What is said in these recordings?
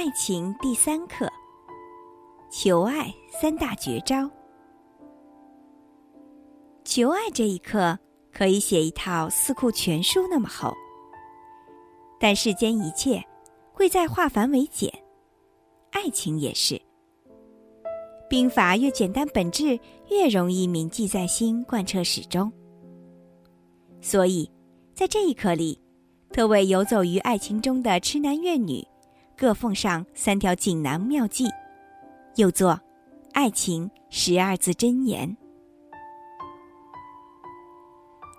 爱情第三课：求爱三大绝招。求爱这一课可以写一套四库全书那么厚，但世间一切贵在化繁为简，爱情也是。兵法越简单，本质越容易铭记在心，贯彻始终。所以，在这一课里，特为游走于爱情中的痴男怨女。各奉上三条锦囊妙计，又作《爱情十二字真言》。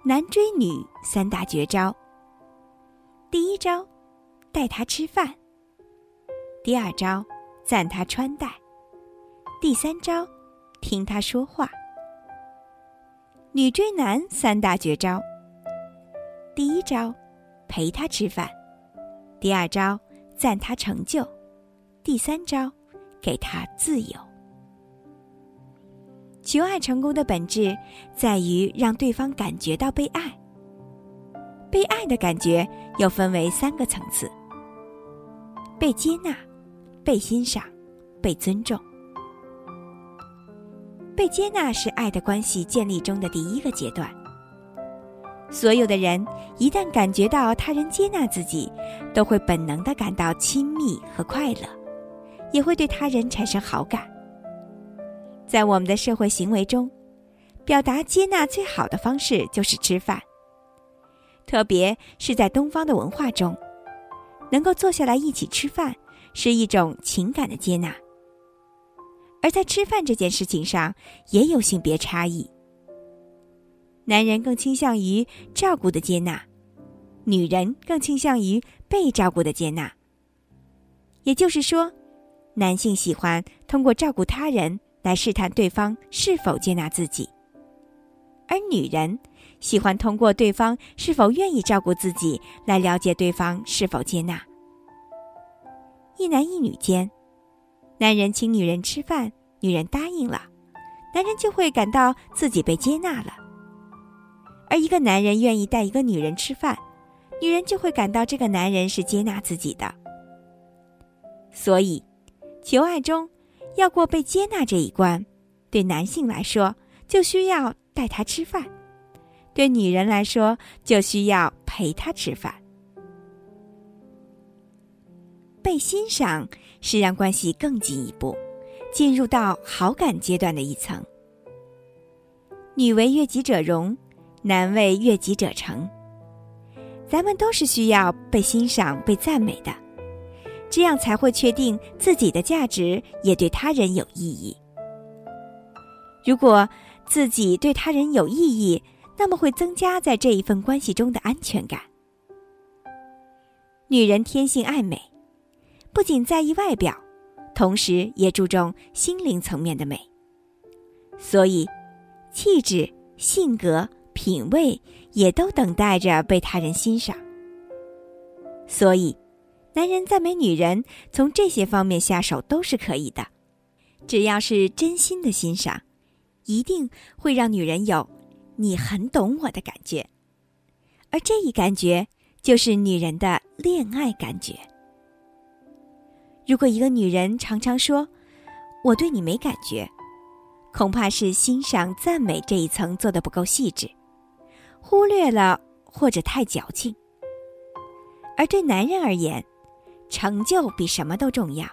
男追女三大绝招：第一招，带他吃饭；第二招，赞他穿戴；第三招，听他说话。女追男三大绝招：第一招，陪他吃饭；第二招。赞他成就，第三招，给他自由。求爱成功的本质在于让对方感觉到被爱。被爱的感觉又分为三个层次：被接纳、被欣赏、被尊重。被接纳是爱的关系建立中的第一个阶段。所有的人一旦感觉到他人接纳自己，都会本能的感到亲密和快乐，也会对他人产生好感。在我们的社会行为中，表达接纳最好的方式就是吃饭。特别是在东方的文化中，能够坐下来一起吃饭是一种情感的接纳。而在吃饭这件事情上，也有性别差异。男人更倾向于照顾的接纳，女人更倾向于被照顾的接纳。也就是说，男性喜欢通过照顾他人来试探对方是否接纳自己，而女人喜欢通过对方是否愿意照顾自己来了解对方是否接纳。一男一女间，男人请女人吃饭，女人答应了，男人就会感到自己被接纳了。而一个男人愿意带一个女人吃饭，女人就会感到这个男人是接纳自己的。所以，求爱中要过被接纳这一关，对男性来说就需要带他吃饭，对女人来说就需要陪他吃饭。被欣赏是让关系更进一步，进入到好感阶段的一层。女为悦己者容。难为悦己者成，咱们都是需要被欣赏、被赞美的，这样才会确定自己的价值，也对他人有意义。如果自己对他人有意义，那么会增加在这一份关系中的安全感。女人天性爱美，不仅在意外表，同时也注重心灵层面的美，所以气质、性格。品味也都等待着被他人欣赏，所以，男人赞美女人，从这些方面下手都是可以的。只要是真心的欣赏，一定会让女人有“你很懂我”的感觉，而这一感觉就是女人的恋爱感觉。如果一个女人常常说“我对你没感觉”，恐怕是欣赏赞美这一层做的不够细致。忽略了或者太矫情，而对男人而言，成就比什么都重要。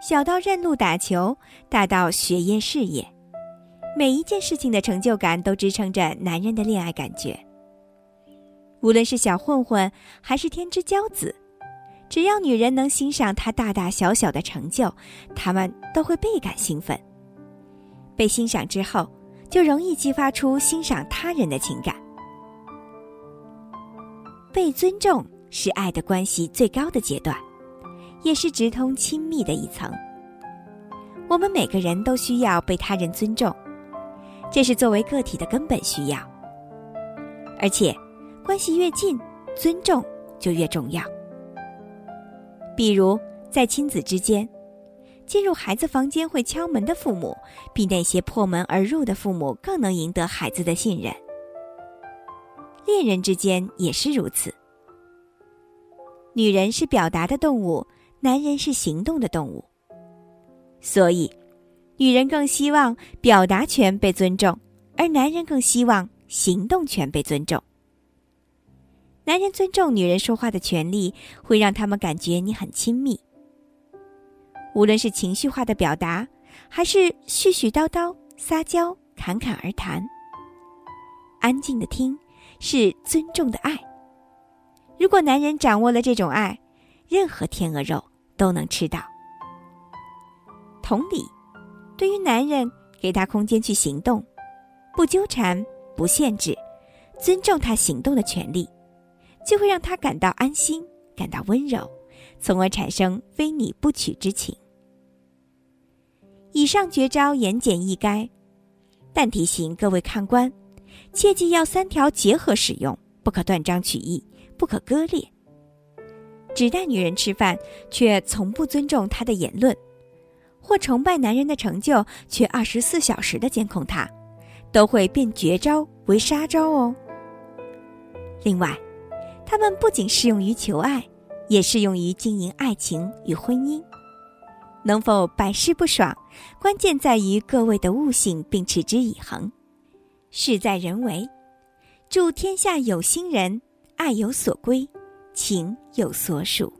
小到认路打球，大到学业事业，每一件事情的成就感都支撑着男人的恋爱感觉。无论是小混混还是天之骄子，只要女人能欣赏他大大小小的成就，他们都会倍感兴奋。被欣赏之后。就容易激发出欣赏他人的情感。被尊重是爱的关系最高的阶段，也是直通亲密的一层。我们每个人都需要被他人尊重，这是作为个体的根本需要。而且，关系越近，尊重就越重要。比如，在亲子之间。进入孩子房间会敲门的父母，比那些破门而入的父母更能赢得孩子的信任。恋人之间也是如此。女人是表达的动物，男人是行动的动物，所以，女人更希望表达权被尊重，而男人更希望行动权被尊重。男人尊重女人说话的权利，会让他们感觉你很亲密。无论是情绪化的表达，还是絮絮叨叨、撒娇、侃侃而谈，安静的听是尊重的爱。如果男人掌握了这种爱，任何天鹅肉都能吃到。同理，对于男人，给他空间去行动，不纠缠，不限制，尊重他行动的权利。就会让他感到安心，感到温柔，从而产生非你不娶之情。以上绝招言简意赅，但提醒各位看官，切记要三条结合使用，不可断章取义，不可割裂。只带女人吃饭，却从不尊重她的言论；或崇拜男人的成就，却二十四小时的监控他，都会变绝招为杀招哦。另外。它们不仅适用于求爱，也适用于经营爱情与婚姻。能否百试不爽，关键在于各位的悟性，并持之以恒。事在人为，祝天下有心人，爱有所归，情有所属。